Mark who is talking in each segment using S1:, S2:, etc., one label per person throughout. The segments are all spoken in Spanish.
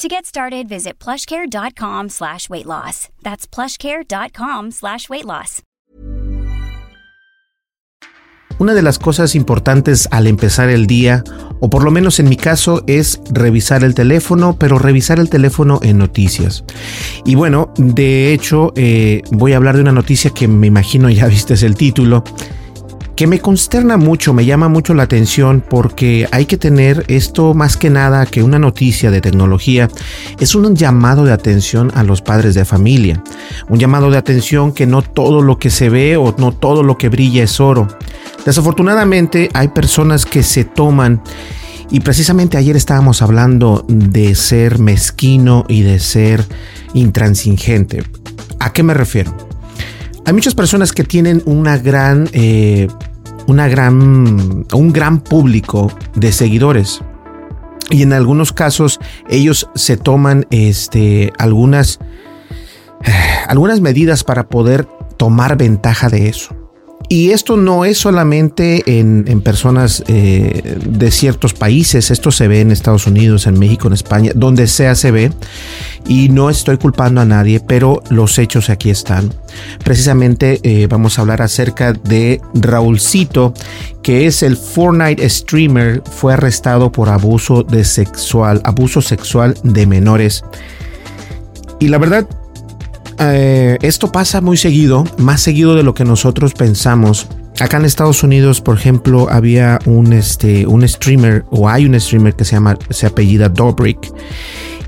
S1: To get started, visit plushcare.com slash weight loss. That's plushcare.com slash weight loss.
S2: Una de las cosas importantes al empezar el día, o por lo menos en mi caso, es revisar el teléfono, pero revisar el teléfono en noticias. Y bueno, de hecho, eh, voy a hablar de una noticia que me imagino ya viste el título que me consterna mucho, me llama mucho la atención porque hay que tener esto más que nada que una noticia de tecnología, es un llamado de atención a los padres de familia, un llamado de atención que no todo lo que se ve o no todo lo que brilla es oro. Desafortunadamente hay personas que se toman y precisamente ayer estábamos hablando de ser mezquino y de ser intransigente. ¿A qué me refiero? Hay muchas personas que tienen una gran, eh, una gran, un gran público de seguidores. Y en algunos casos ellos se toman este, algunas, eh, algunas medidas para poder tomar ventaja de eso. Y esto no es solamente en, personas eh, de ciertos países, esto se ve en Estados Unidos, en México, en España, donde sea se ve. Y no estoy culpando a nadie, pero los hechos aquí están. Precisamente eh, vamos a hablar acerca de Raulcito, que es el Fortnite streamer, fue arrestado por abuso de sexual, abuso sexual de menores. Y la verdad, eh, esto pasa muy seguido, más seguido de lo que nosotros pensamos. Acá en Estados Unidos, por ejemplo, había un, este, un streamer, o hay un streamer que se llama, se apellida Dobrik.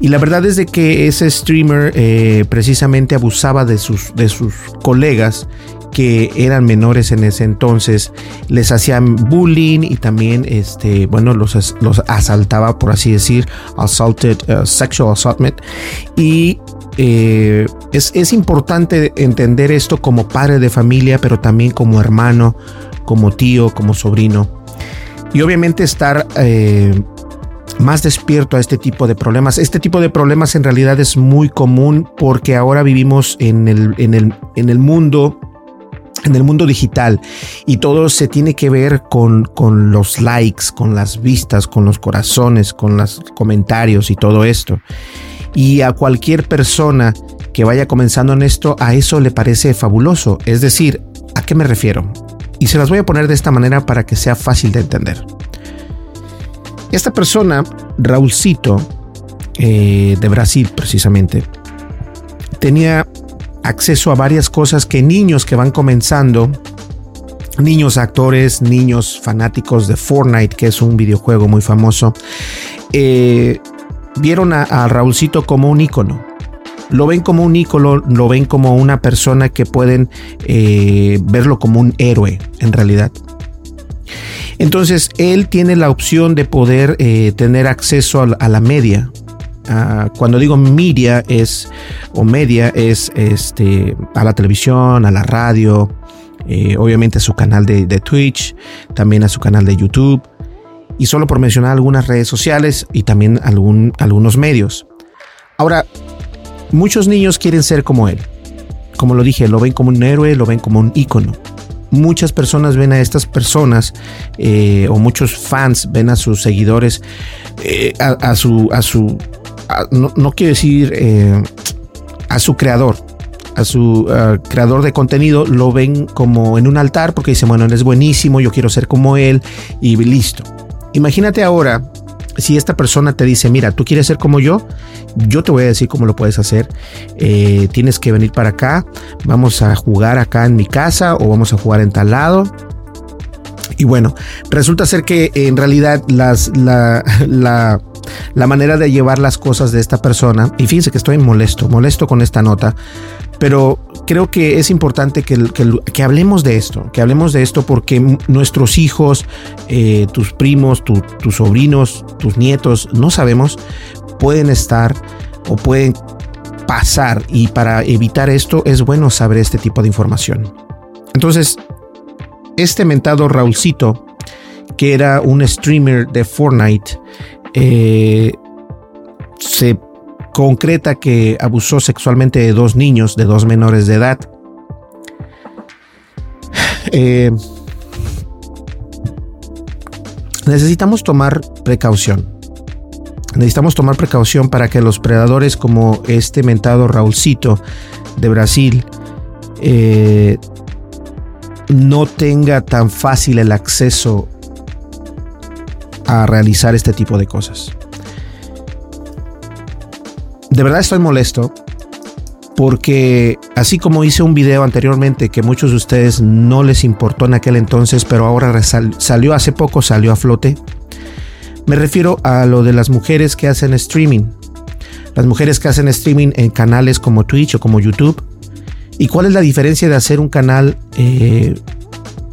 S2: Y la verdad es de que ese streamer eh, precisamente abusaba de sus, de sus colegas que eran menores en ese entonces, les hacían bullying y también, este, bueno, los, los asaltaba, por así decir, assaulted, uh, sexual assaultment. Y eh, es, importante entender esto como padre de familia, pero también como hermano, como tío, como sobrino. Y obviamente estar eh, más despierto a este tipo de problemas. Este tipo de problemas en realidad es muy común porque ahora vivimos en el, en el, en el mundo en el mundo digital y todo se tiene que ver con, con los likes, con las vistas, con los corazones, con los comentarios y todo esto y a cualquier persona que vaya comenzando en esto, a eso le parece fabuloso. Es decir, ¿a qué me refiero? Y se las voy a poner de esta manera para que sea fácil de entender. Esta persona, Raulcito, eh, de Brasil precisamente, tenía acceso a varias cosas que niños que van comenzando, niños actores, niños fanáticos de Fortnite, que es un videojuego muy famoso, eh, vieron a, Raulcito como un ícono. Lo ven como un ícono, lo ven como una persona que pueden eh, verlo como un héroe en realidad. Entonces él tiene la opción de poder eh, tener acceso a, la media. Ah, cuando digo media es o media es este a la televisión, a la radio, eh, obviamente a su canal de, Twitch, también a su canal de YouTube y solo por mencionar algunas redes sociales y también algún, algunos medios. Ahora, muchos niños quieren ser como él. Como lo dije, lo ven como un héroe, lo ven como un ícono. Muchas personas ven a estas personas eh, o muchos fans ven a sus seguidores eh, a, su a su no, quiero decir eh, a su creador a su creador de contenido lo ven como en un altar porque dicen bueno él es buenísimo yo quiero ser como él y listo Imagínate ahora si esta persona te dice, mira, tú quieres ser como yo, yo te voy a decir cómo lo puedes hacer. Eh, tienes que venir para acá, vamos a jugar acá en mi casa o vamos a jugar en tal lado. Y bueno, resulta ser que en realidad las, la, la, la manera de llevar las cosas de esta persona, y fíjense que estoy molesto, molesto con esta nota, pero creo que es importante que, que, hablemos de esto, que hablemos de esto porque nuestros hijos, eh, tus primos, tus sobrinos, tus nietos, no sabemos, pueden estar o pueden pasar y para evitar esto es bueno saber este tipo de información. Entonces, este mentado Raulcito, que era un streamer de Fortnite, eh, se concreta que abusó sexualmente de dos niños, de dos menores de edad. Eh, necesitamos tomar precaución. Necesitamos tomar precaución para que los predadores como este mentado Raulcito de Brasil eh, no tenga tan fácil el acceso a realizar este tipo de cosas de verdad estoy molesto porque así como hice un video anteriormente que muchos de ustedes no les importó en aquel entonces, pero ahora salió hace poco, salió a flote, me refiero a lo de las mujeres que hacen streaming. Las mujeres que hacen streaming en canales como Twitch o como YouTube. ¿Y cuál es la diferencia de hacer un canal eh,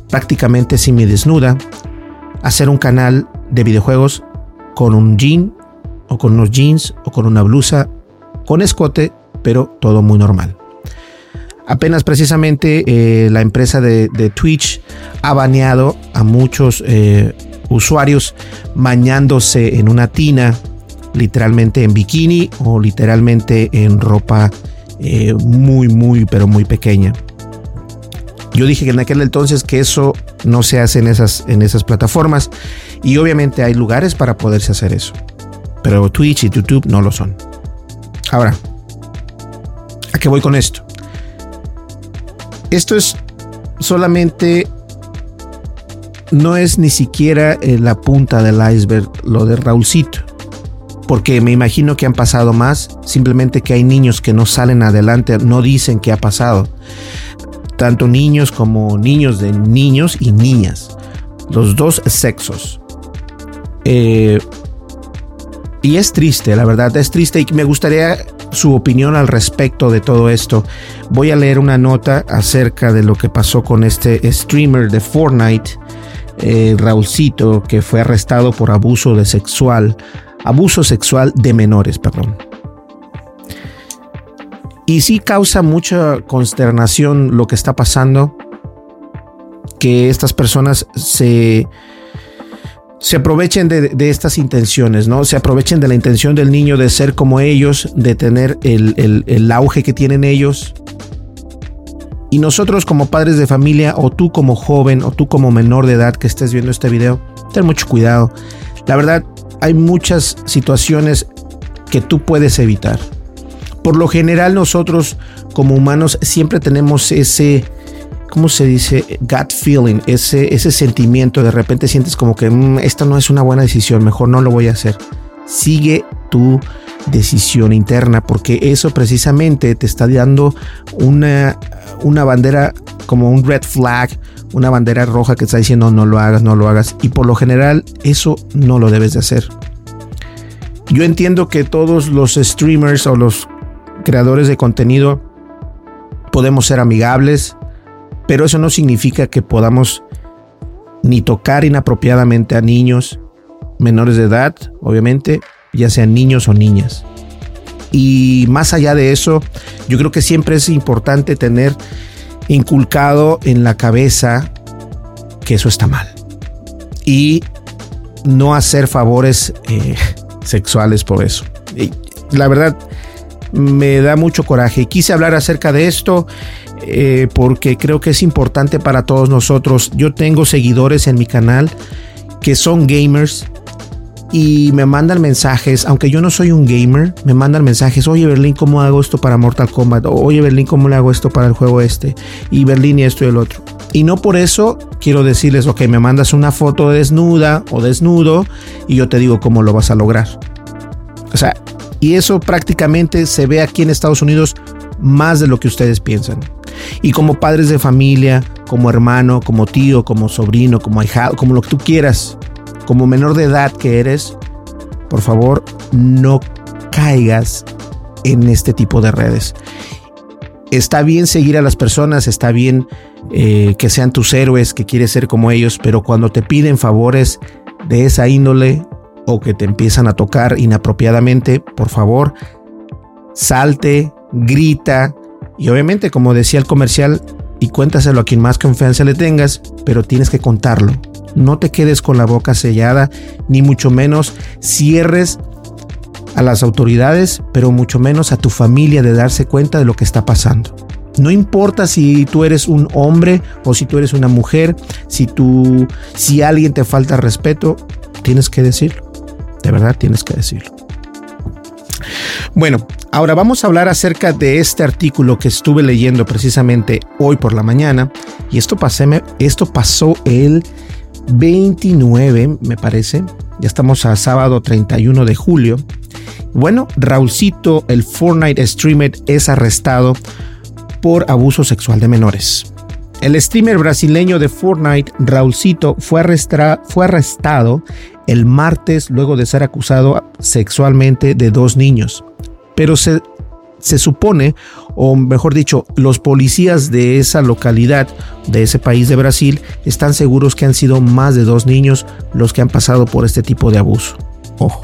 S2: prácticamente desnuda hacer un canal de videojuegos con un jean o con unos jeans o con una blusa con escote, pero todo muy normal. Apenas precisamente eh, la empresa de, Twitch ha baneado a muchos eh, usuarios bañándose en una tina, literalmente en bikini o literalmente en ropa eh, muy, muy, pero muy pequeña. Yo dije que en aquel entonces que eso no se hace en esas, en esas plataformas y obviamente hay lugares para poderse hacer eso, pero Twitch y YouTube no lo son. Ahora, ¿a qué voy con esto? Esto es solamente, no es ni siquiera eh, la punta del iceberg lo de Raulcito, porque me imagino que han pasado más, simplemente que hay niños que no salen adelante, no dicen qué ha pasado. Tanto niños como niños de niños y niñas, los dos sexos. Eh, y es triste, la verdad, es triste y me gustaría su opinión al respecto de todo esto. Voy a leer una nota acerca de lo que pasó con este streamer de Fortnite, eh, Raulcito, que fue arrestado por abuso de sexual, abuso sexual de menores, perdón. Y sí causa mucha consternación lo que está pasando, que estas personas se se aprovechen de, estas intenciones, ¿no? Se aprovechen de la intención del niño de ser como ellos, de tener el, auge que tienen ellos. Y nosotros como padres de familia, o tú como joven, o tú como menor de edad que estés viendo este video, ten mucho cuidado. La verdad, hay muchas situaciones que tú puedes evitar. Por lo general nosotros como humanos siempre tenemos ese ¿cómo se dice? Gut feeling, ese, ese sentimiento, de repente sientes como que mm, esta no es una buena decisión, mejor no lo voy a hacer. Sigue tu decisión interna porque eso precisamente te está dando una, una bandera como un red flag, una bandera roja que está diciendo no lo hagas, no lo hagas y por lo general eso no lo debes de hacer. Yo entiendo que todos los streamers o los creadores de contenido podemos ser amigables, pero eso no significa que podamos ni tocar inapropiadamente a niños menores de edad, obviamente, ya sean niños o niñas. Y más allá de eso, yo creo que siempre es importante tener inculcado en la cabeza que eso está mal. Y no hacer favores eh, sexuales por eso. Y la verdad, me da mucho coraje. Quise hablar acerca de esto. Eh, porque creo que es importante para todos nosotros. Yo tengo seguidores en mi canal que son gamers y me mandan mensajes, aunque yo no soy un gamer, me mandan mensajes, oye Berlín, ¿cómo hago esto para Mortal Kombat? oye Berlín, ¿cómo le hago esto para el juego este? Y Berlín y esto y el otro. Y no por eso quiero decirles, ok, me mandas una foto desnuda o desnudo y yo te digo cómo lo vas a lograr. O sea, y eso prácticamente se ve aquí en Estados Unidos más de lo que ustedes piensan. Y como padres de familia, como hermano, como tío, como sobrino, como ahijado, como lo que tú quieras, como menor de edad que eres, por favor, no caigas en este tipo de redes. Está bien seguir a las personas, está bien eh, que sean tus héroes, que quieres ser como ellos, pero cuando te piden favores de esa índole o que te empiezan a tocar inapropiadamente, por favor, salte, grita y obviamente, como decía el comercial, y cuéntaselo a quien más confianza le tengas, pero tienes que contarlo. No te quedes con la boca sellada, ni mucho menos cierres a las autoridades, pero mucho menos a tu familia de darse cuenta de lo que está pasando. No importa si tú eres un hombre o si tú eres una mujer, si tú si alguien te falta respeto, tienes que decirlo. De verdad tienes que decirlo. Bueno, ahora vamos a hablar acerca de este artículo que estuve leyendo precisamente hoy por la mañana y esto, esto pasó el 29, me parece. Ya estamos a sábado 31 de julio. Bueno, Raulcito, el Fortnite streamer, es arrestado por abuso sexual de menores. El streamer brasileño de Fortnite, Raulcito, fue, fue arrestado el martes luego de ser acusado sexualmente de dos niños. Pero se, se supone, o mejor dicho, los policías de esa localidad, de ese país de Brasil, están seguros que han sido más de dos niños los que han pasado por este tipo de abuso. Ojo.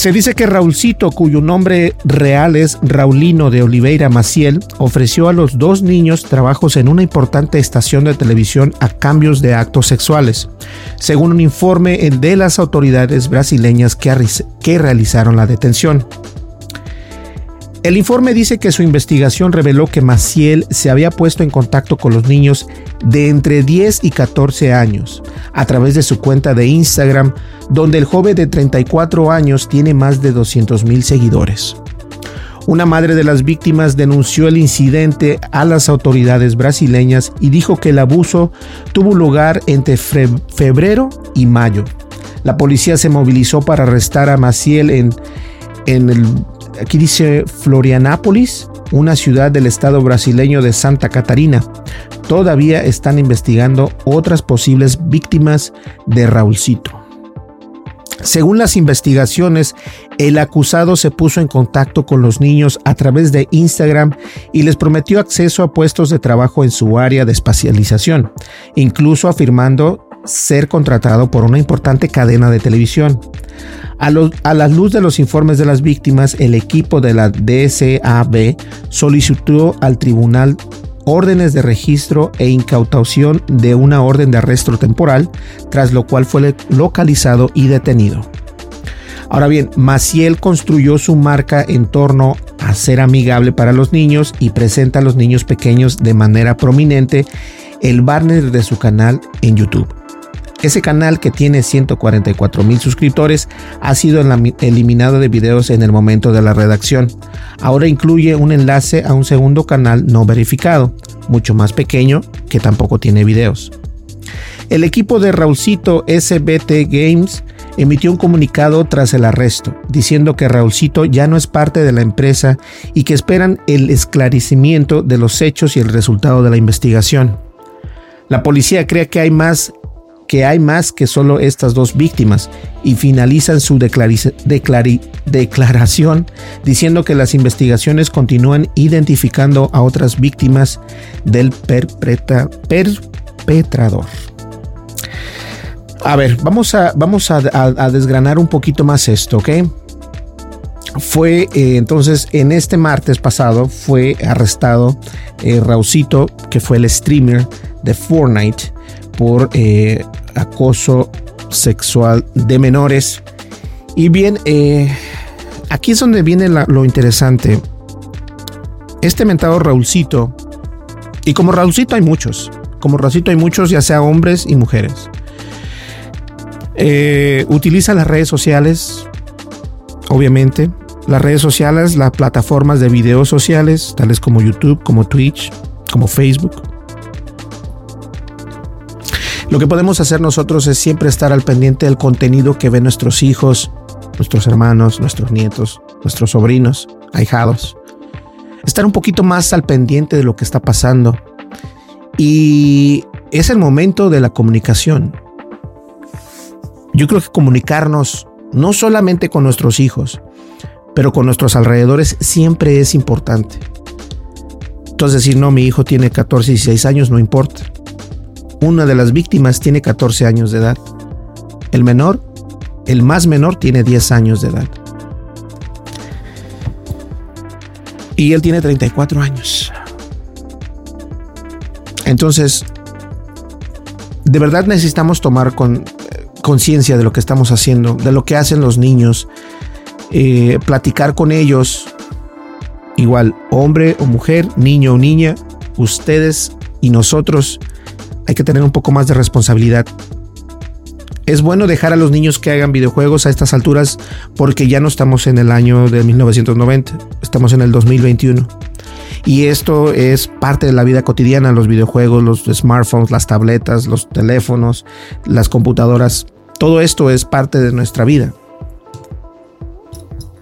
S2: Se dice que Raulcito, cuyo nombre real es Raulino de Oliveira Maciel, ofreció a los dos niños trabajos en una importante estación de televisión a cambios de actos sexuales, según un informe de las autoridades brasileñas que, que realizaron la detención. El informe dice que su investigación reveló que Maciel se había puesto en contacto con los niños de entre 10 y 14 años a través de su cuenta de Instagram, donde el joven de 34 años tiene más de 200 mil seguidores. Una madre de las víctimas denunció el incidente a las autoridades brasileñas y dijo que el abuso tuvo lugar entre febrero y mayo. La policía se movilizó para arrestar a Maciel en, en el aquí dice Florianápolis, una ciudad del estado brasileño de Santa Catarina. Todavía están investigando otras posibles víctimas de Raulcito. Según las investigaciones, el acusado se puso en contacto con los niños a través de Instagram y les prometió acceso a puestos de trabajo en su área de especialización, incluso afirmando ser contratado por una importante cadena de televisión. A, la luz de los informes de las víctimas, el equipo de la DCAB solicitó al tribunal órdenes de registro e incautación de una orden de arresto temporal, tras lo cual fue localizado y detenido. Ahora bien, Maciel construyó su marca en torno a ser amigable para los niños y presenta a los niños pequeños de manera prominente el banner de su canal en YouTube. Ese canal que tiene 144 mil suscriptores ha sido eliminado de videos en el momento de la redacción. Ahora incluye un enlace a un segundo canal no verificado, mucho más pequeño, que tampoco tiene videos. El equipo de Raulcito SBT Games emitió un comunicado tras el arresto, diciendo que Raulcito ya no es parte de la empresa y que esperan el esclarecimiento de los hechos y el resultado de la investigación. La policía cree que hay más que hay más que solo estas dos víctimas y finalizan su declaración diciendo que las investigaciones continúan identificando a otras víctimas del perpetrador. A ver, vamos a, vamos a, desgranar un poquito más esto, ¿ok? Fue eh, entonces en este martes pasado fue arrestado eh, que fue el streamer de Fortnite, por eh, acoso sexual de menores. Y bien, eh, aquí es donde viene lo interesante. Este mentado Raulcito, y como Raulcito hay muchos, como Raulcito hay muchos, ya sea hombres y mujeres. Eh, utiliza las redes sociales, obviamente. Las redes sociales, las plataformas de videos sociales, tales como YouTube, como Twitch, como Facebook Lo que podemos hacer nosotros es siempre estar al pendiente del contenido que ven nuestros hijos, nuestros hermanos, nuestros nietos, nuestros sobrinos, ahijados. Estar un poquito más al pendiente de lo que está pasando. Y es el momento de la comunicación. Yo creo que comunicarnos no solamente con nuestros hijos, pero con nuestros alrededores siempre es importante. Entonces decir, no, mi hijo tiene 14 y 16 años, no importa. Una de las víctimas tiene 14 años de edad. El menor, el más menor, tiene 10 años de edad. Y él tiene 34 años. Entonces, de verdad necesitamos tomar con, conciencia de lo que estamos haciendo, de lo que hacen los niños, eh, platicar con ellos, igual hombre o mujer, niño o niña, ustedes y nosotros, hay que tener un poco más de responsabilidad. Es bueno dejar a los niños que hagan videojuegos a estas alturas porque ya no estamos en el año de 1990, estamos en el 2021. Y esto es parte de la vida cotidiana, los videojuegos, los smartphones, las tabletas, los teléfonos, las computadoras. Todo esto es parte de nuestra vida.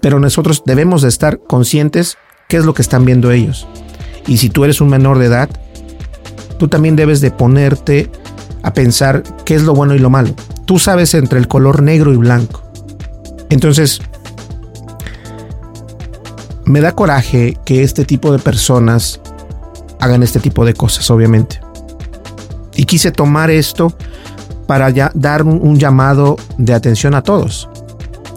S2: Pero nosotros debemos de estar conscientes qué es lo que están viendo ellos. Y si tú eres un menor de edad, tú también debes de ponerte a pensar qué es lo bueno y lo malo. Tú sabes entre el color negro y blanco. Entonces, me da coraje que este tipo de personas hagan este tipo de cosas, obviamente. Y quise tomar esto para dar un, llamado de atención a todos.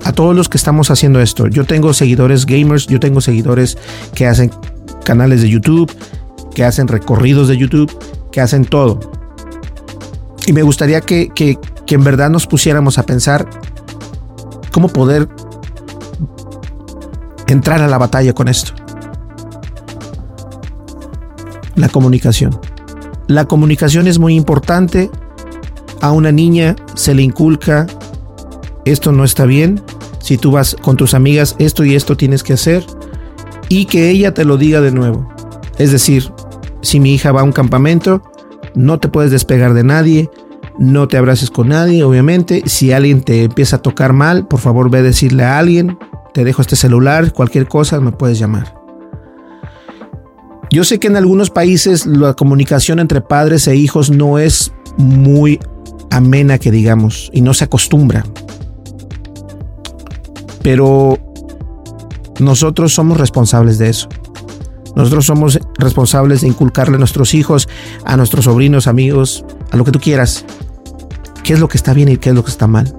S2: A todos los que estamos haciendo esto. Yo tengo seguidores gamers, yo tengo seguidores que hacen canales de YouTube, que hacen recorridos de YouTube, que hacen todo. Y me gustaría que, que, que en verdad nos pusiéramos a pensar cómo poder entrar a la batalla con esto. La comunicación. La comunicación es muy importante. A una niña se le inculca, esto no está bien. Si tú vas con tus amigas, esto y esto tienes que hacer. Y que ella te lo diga de nuevo. Es decir, si mi hija va a un campamento, no te puedes despegar de nadie, no te abraces con nadie, obviamente. Si alguien te empieza a tocar mal, por favor ve a decirle a alguien, te dejo este celular, cualquier cosa me puedes llamar. Yo sé que en algunos países la comunicación entre padres e hijos no es muy amena que digamos y no se acostumbra. Pero nosotros somos responsables de eso. Nosotros somos responsables de inculcarle a nuestros hijos, a nuestros sobrinos, amigos, a lo que tú quieras, qué es lo que está bien y qué es lo que está mal.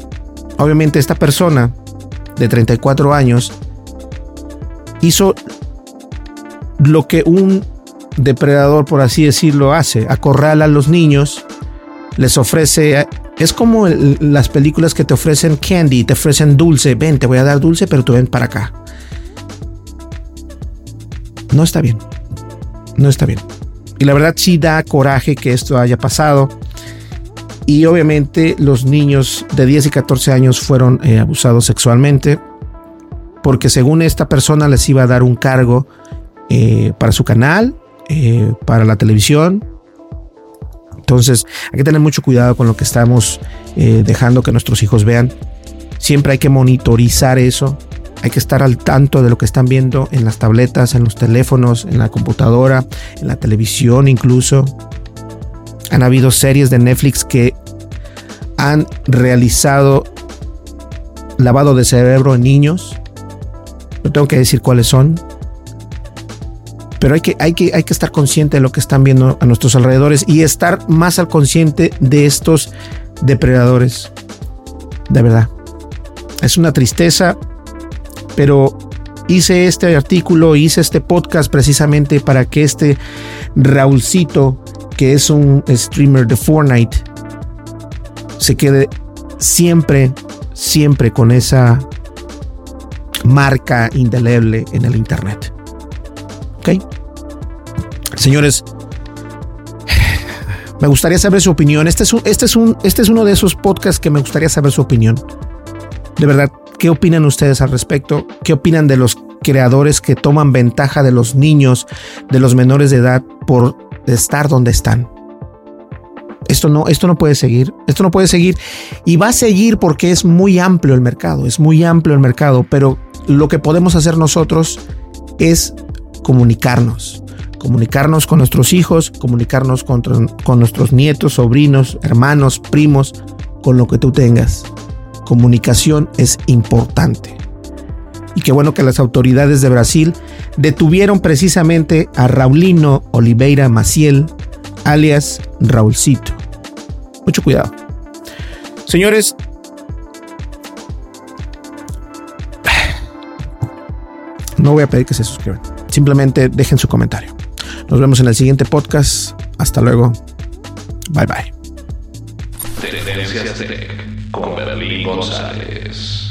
S2: Obviamente esta persona de 34 años hizo lo que un depredador, por así decirlo, hace. Acorrala a los niños, les ofrece... Es como las películas que te ofrecen candy, te ofrecen dulce. Ven, te voy a dar dulce, pero tú ven para acá. No está bien. No está bien. Y la verdad sí da coraje que esto haya pasado. Y obviamente los niños de 10 y 14 años fueron eh, abusados sexualmente. Porque según esta persona les iba a dar un cargo eh, para su canal, eh, para la televisión. Entonces hay que tener mucho cuidado con lo que estamos dejando que nuestros hijos vean. Siempre hay que monitorizar eso. Hay que estar al tanto de lo que están viendo en las tabletas, en los teléfonos, en la computadora, en la televisión incluso. Han habido series de Netflix que han realizado lavado de cerebro en niños. No tengo que decir cuáles son. Pero hay que, hay, que, hay que estar consciente de lo que están viendo a nuestros alrededores y estar más al consciente de estos depredadores. De verdad. Es una tristeza, pero hice este artículo, hice este podcast precisamente para que este Raulcito, que es un streamer de Fortnite, se quede siempre, siempre con esa marca indeleble en el Internet. ¿Ok? Señores, me gustaría saber su opinión. Este es, un, este, es un, este es uno de esos podcasts que me gustaría saber su opinión. De verdad, ¿qué opinan ustedes al respecto? ¿Qué opinan de los creadores que toman ventaja de los niños, de los menores de edad por estar donde están? esto no, esto no puede seguir, esto no puede seguir y va a seguir porque es muy amplio el mercado, es muy amplio el mercado, pero lo que podemos hacer nosotros es comunicarnos, comunicarnos con nuestros hijos, comunicarnos con, con nuestros nietos, sobrinos, hermanos, primos, con lo que tú tengas. Comunicación es importante. Y qué bueno que las autoridades de Brasil detuvieron precisamente a Raulino Oliveira Maciel, alias Raulcito. Mucho cuidado. Señores, no voy a pedir que se suscriban. Simplemente dejen su comentario. Nos vemos en el siguiente podcast. Hasta luego. Bye bye. Con Berlín González.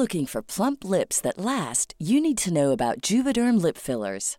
S3: Looking for plump lips that last, you need to know about Juvederm lip fillers.